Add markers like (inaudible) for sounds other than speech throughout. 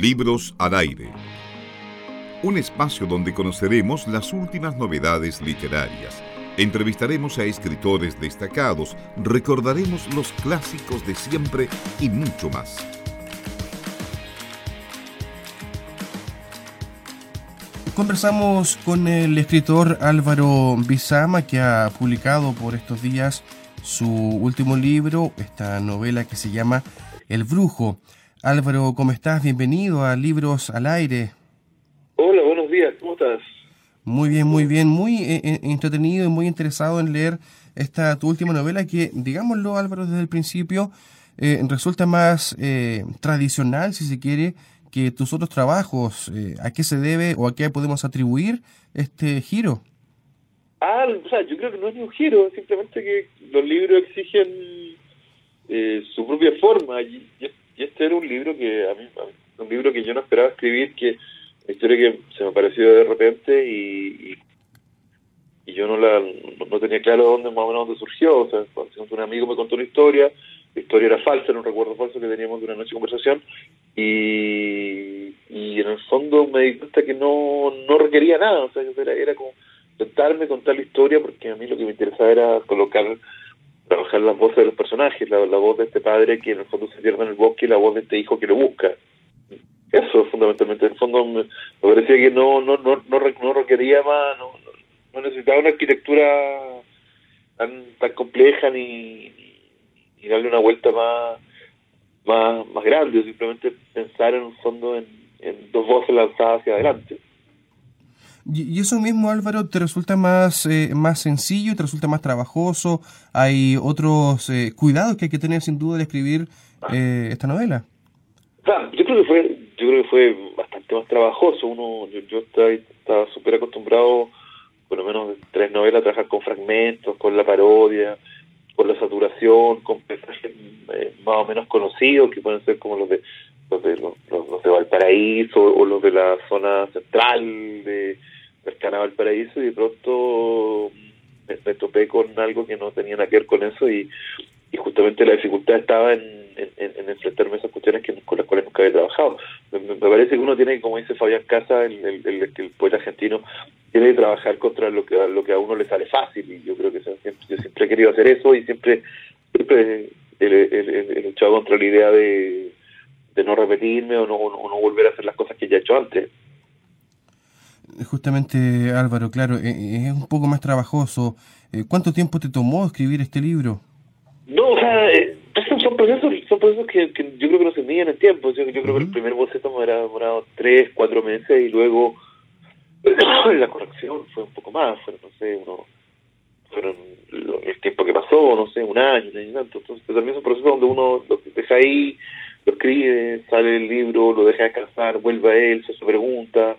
Libros al aire. Un espacio donde conoceremos las últimas novedades literarias. Entrevistaremos a escritores destacados, recordaremos los clásicos de siempre y mucho más. Conversamos con el escritor Álvaro Bizama, que ha publicado por estos días su último libro, esta novela que se llama El Brujo. Álvaro, ¿cómo estás? Bienvenido a Libros al Aire. Hola, buenos días, ¿cómo estás? Muy bien, muy bien, muy eh, eh, entretenido y muy interesado en leer esta tu última novela que, digámoslo Álvaro, desde el principio eh, resulta más tradicional, si se quiere, que tus otros trabajos. ¿A qué se debe o a qué podemos atribuir este giro? Ah, o sea, yo creo que no es ni un giro, simplemente que los libros exigen su propia forma y, y este era un libro que a mí, un libro que yo no esperaba escribir, que una historia que se me apareció de repente y, y, yo no la no, tenía claro dónde más o menos dónde surgió. O sea, un amigo me contó una historia, la historia era falsa, era un recuerdo falso que teníamos de una noche de conversación y, y en el fondo me di cuenta que no, no requería nada, o sea, era, era como sentarme, contar la historia, porque a mí lo que me interesaba era colocar trabajar las voces de los personajes, la, voz de este padre que en el fondo se pierde en el bosque y la voz de este hijo que lo busca. Eso fundamentalmente, en el fondo me, parecía que no no no no, requería más, no, no, necesitaba una arquitectura tan compleja ni, darle una vuelta más más más grande, simplemente pensar en un fondo en, en dos voces lanzadas hacia adelante. Y eso mismo, Álvaro, te resulta más, eh, más sencillo, te resulta más trabajoso. Hay otros eh, cuidados que hay que tener sin duda al escribir eh, esta novela. yo creo que fue, yo creo que fue bastante más trabajoso. Uno, yo, yo estaba súper acostumbrado, por lo menos tres novelas, a trabajar con fragmentos, con la parodia, con la saturación, con personajes más o menos conocidos que pueden ser como los de los de, los de Valparaíso o los de la zona central de cercana al paraíso y de pronto me, topé con algo que no tenía nada que ver con eso y, justamente la dificultad estaba en, en, enfrentarme a esas cuestiones que, con las cuales nunca había trabajado. Me, parece que uno tiene, como dice Fabián Casa, el, el, el, poeta argentino, tiene que trabajar contra lo que, a uno le sale fácil y yo creo que yo siempre he querido hacer eso y siempre, siempre he, luchado contra la idea de, de no repetirme o no, o no volver a hacer las cosas que ya he hecho antes. Justamente, Álvaro, claro, eh, eh, es un poco más trabajoso. Eh, ¿Cuánto tiempo te tomó escribir este libro? No, o sea, son procesos, son procesos que, yo creo que no se miden en el tiempo. Yo, creo que el primer boceto me ha demorado tres, cuatro meses y luego (clears throat) la corrección fue un poco más, fueron, no sé, uno, fueron el tiempo que pasó, no sé, un año, un año y tanto. Entonces, también es un proceso donde uno lo deja ahí, lo escribe, sale el libro, lo deja descansar, vuelve a él, se, se pregunta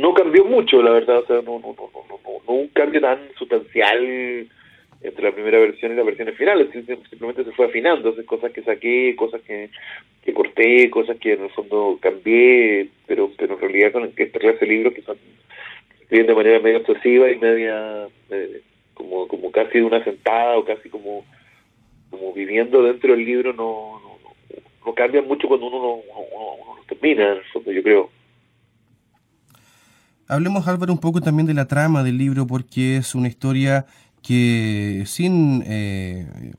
no cambió mucho, la verdad, o sea, no, no, no, no, no, un cambio tan sustancial entre la primera versión y la versión final, simplemente se fue afinando, cosas que saqué, cosas que, que corté, cosas que en el fondo cambié, pero pero en realidad con esta clase de libros que son escriben de manera medio obsesiva y media eh, como como casi de una sentada o casi como como viviendo dentro del libro no no, no, cambian mucho cuando uno, uno, uno lo termina, en el fondo yo creo. Hablemos, Álvaro, un poco también de la trama del libro, porque es una historia que sin, eh,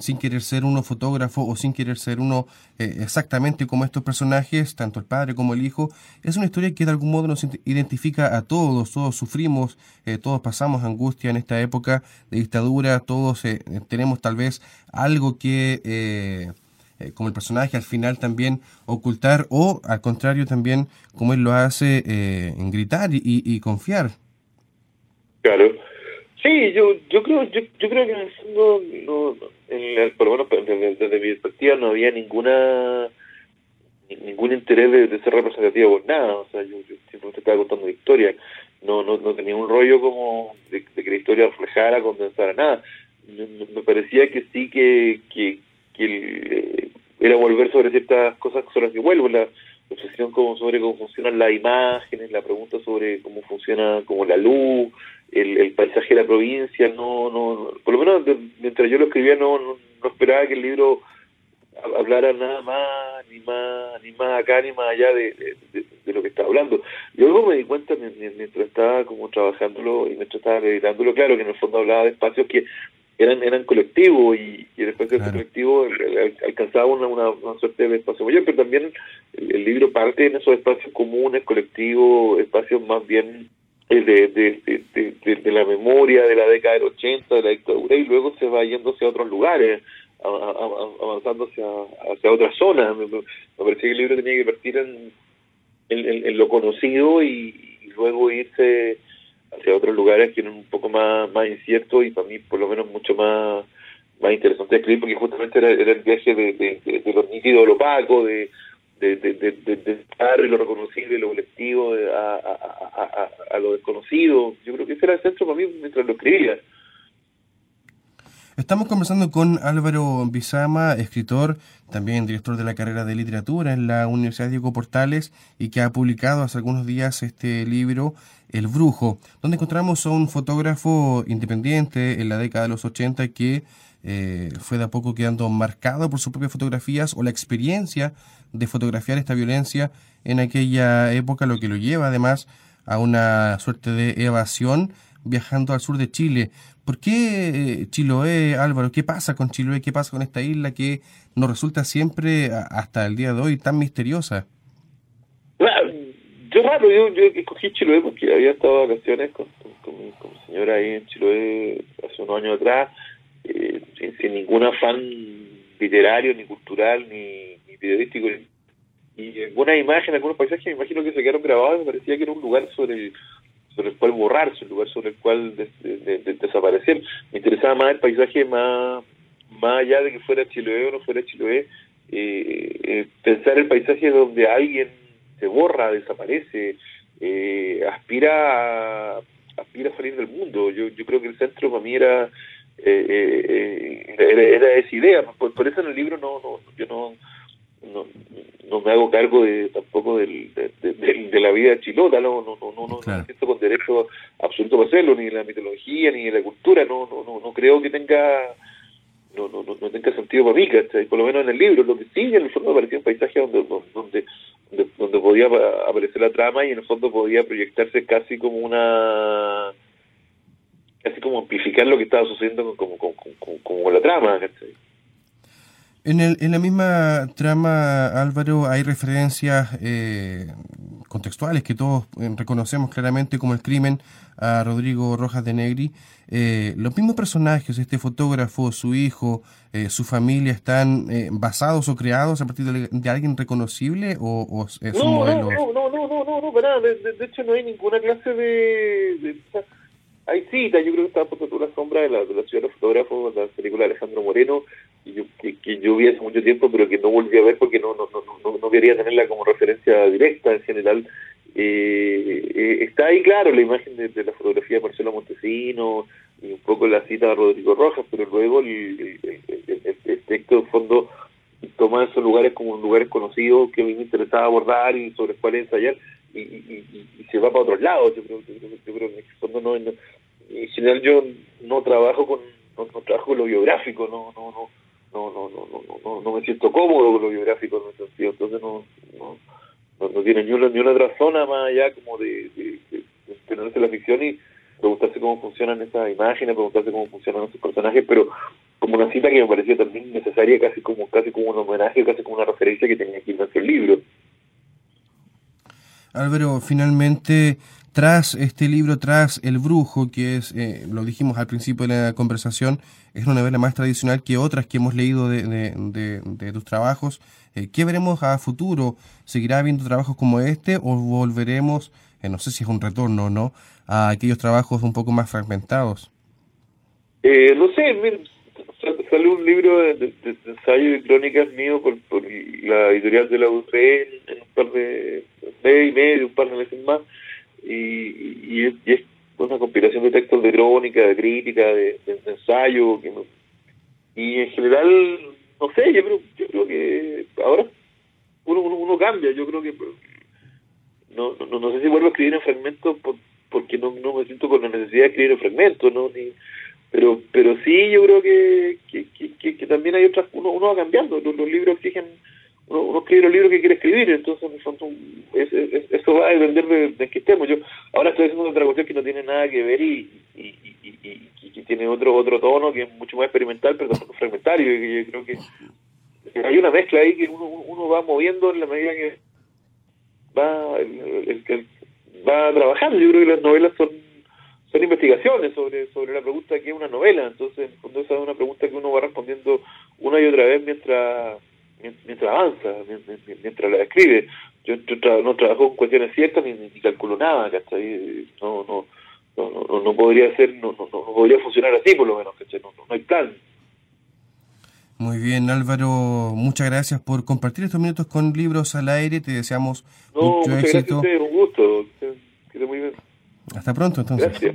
sin querer ser uno fotógrafo o sin querer ser uno eh, exactamente como estos personajes, tanto el padre como el hijo, es una historia que de algún modo nos identifica a todos, todos sufrimos, eh, todos pasamos angustia en esta época de dictadura, todos tenemos tal vez algo que eh, como el personaje al final también ocultar o al contrario también como él lo hace eh, en gritar y, y, confiar. Claro. Sí, yo yo creo yo, yo creo que en el fondo no, en por lo menos desde, mi perspectiva no había ninguna ningún interés de, ser representativo por nada, o sea, yo, simplemente estaba contando historia, no, no, no tenía un rollo como de, que la historia reflejara, condensara nada. Me, me parecía que sí que, que, que eh, era volver sobre ciertas cosas sobre las que vuelvo, la obsesión como sobre cómo funcionan las imágenes, la pregunta sobre cómo funciona como la luz, el, paisaje de la provincia, no, no, por lo menos mientras yo lo escribía no, no, esperaba que el libro hablara nada más ni más ni más acá ni más allá de, lo que está hablando. Luego me di cuenta mientras estaba como trabajándolo y mientras estaba editándolo, claro que en el fondo hablaba de espacios que eran eran colectivos y, y el espacio colectivo alcanzaba una, una, suerte de espacio mayor, pero también el, libro parte en esos espacios comunes, colectivos, espacios más bien eh, de, de, de, la memoria de la década del 80, de la dictadura, y luego se va yendo hacia otros lugares, avanzando hacia, hacia otras zonas. Me, parecía que el libro tenía que partir en, en, lo conocido y, luego irse hacia otros lugares que eran un poco más, más inciertos y para mí por lo menos mucho más más interesante de escribir porque justamente era, el viaje de, de, de, lo nítido, de lo opaco, de, de, de, de, de lo reconocible, lo colectivo, a, a, a, lo desconocido. Yo creo que ese era el centro para mí mientras lo escribía. Estamos conversando con Álvaro Bizama, escritor, también director de la carrera de literatura en la Universidad Diego Portales y que ha publicado hace algunos días este libro El Brujo, donde encontramos a un fotógrafo independiente en la década de los 80 que eh, fue de a poco quedando marcado por sus propias fotografías o la experiencia de fotografiar esta violencia en aquella época, lo que lo lleva además a una suerte de evasión viajando al sur de Chile. ¿Por qué eh, Chiloé, Álvaro? ¿Qué pasa con Chiloé? ¿Qué pasa con esta isla que nos resulta siempre, hasta el día de hoy, tan misteriosa? yo raro, yo, yo escogí Chiloé porque había estado de vacaciones con, con, mi, señora ahí en Chiloé hace unos años atrás eh, sin, ningún afán literario, ni cultural, ni, periodístico. Y algunas imágenes, algunos paisajes, me imagino que se quedaron grabados me parecía que era un lugar sobre sobre el cual borrarse, un lugar sobre el cual desaparecer. Me interesaba más el paisaje, más, más allá de que fuera Chiloé o no fuera Chiloé, eh, eh, pensar el paisaje donde alguien se borra, desaparece, aspira a, aspira a salir del mundo. Yo, yo creo que el centro para mí era eh, eh, era, era, esa idea. Por, por, eso en el libro no, no yo no, no, no me hago cargo de tampoco del, de, de, la vida chilota, no, no, no, no, no siento con derecho absoluto para hacerlo, ni de la mitología, ni de la cultura, no, no, no, no creo que tenga no, no, no, tenga sentido para mí, Por lo menos en el libro, lo que sí, en el fondo aparecía un paisaje donde, donde, donde, donde podía aparecer la trama y en el fondo podía proyectarse casi como una así como amplificar lo que estaba sucediendo con, como, la trama. En, el, en la misma trama, Álvaro, hay referencias eh, contextuales que todos eh, reconocemos claramente como el crimen a Rodrigo Rojas de Negri. Eh, los mismos personajes, este fotógrafo, su hijo, su familia, ¿están basados o creados a partir de, alguien reconocible o, es un modelo? No, no, no, no, no, no, no, de, de, hecho no hay ninguna clase de hay citas, yo creo que estaba por la sombra de la, de la ciudad de los fotógrafos, la película de Alejandro Moreno, y yo, que, yo vi hace mucho tiempo, pero que no volví a ver porque no, no, no, no, quería tenerla como referencia directa en general. Eh, eh, está ahí, claro, la imagen de, la fotografía de Marcelo Montesino y un poco la cita de Rodrigo Rojas, pero luego el, texto, en fondo, toma esos lugares como lugares conocidos que a mí me interesaba abordar y sobre cuáles ensayar y, se va para otros lados. Yo creo, yo creo, que en el fondo no, en general yo no trabajo con no, trabajo lo biográfico, no no no no no no me siento cómodo con lo biográfico en ese sentido, entonces no no, no, tiene ni una ni una otra zona más allá como de, de, de, la ficción y preguntarse cómo funcionan esas imágenes, preguntarse cómo funcionan esos personajes, pero como una cita que me parecía también necesaria, casi como casi como un homenaje, casi como una referencia que tenía que ir el libro. Álvaro, finalmente, tras este libro, tras El Brujo, que es, eh, lo dijimos al principio de la conversación, es una novela más tradicional que otras que hemos leído de, de, tus trabajos. Eh, ¿Qué veremos a futuro? ¿Seguirá habiendo trabajos como este o volveremos, eh, no sé si es un retorno o no, a aquellos trabajos un poco más fragmentados? no sé, sale un libro de, ensayo y crónicas mío por, la editorial de la UCR en, un par de mes y medio, un par de meses más, y, es, una compilación de textos de crónica, de crítica, de, ensayo, y en general, no sé, yo creo, yo creo que ahora uno, uno, cambia, yo creo que no, no, no sé si vuelvo a escribir en fragmentos porque no, no me siento con la necesidad de escribir en fragmentos, ¿no? Ni, pero pero sí yo creo que, que, que, también hay otras uno, uno va cambiando los, libros exigen uno, escribe los libros que quiere escribir, entonces eso va a depender de, que estemos. Yo ahora estoy haciendo otra cuestión que no tiene nada que ver y, y, que tiene otro otro tono que es mucho más experimental, pero tampoco fragmentario, y yo creo que, hay una mezcla ahí que uno, uno va moviendo en la medida que va, el, va trabajando. Yo creo que las novelas son son investigaciones sobre sobre la pregunta que es una novela, entonces cuando esa es una pregunta que uno va respondiendo una y otra vez mientras mientras avanza, mientras la escribe. Yo, no trabajo con cuestiones ciertas ni, ni calculo nada, ¿cachai? No, no, no, no, podría ser, no, no, podría funcionar así por lo menos, ¿cachai? No, no, hay plan. Muy bien, Álvaro, muchas gracias por compartir estos minutos con Libros al Aire. Te deseamos mucho éxito. Gracias un gusto. Que, muy bien. Hasta pronto, entonces. Gracias.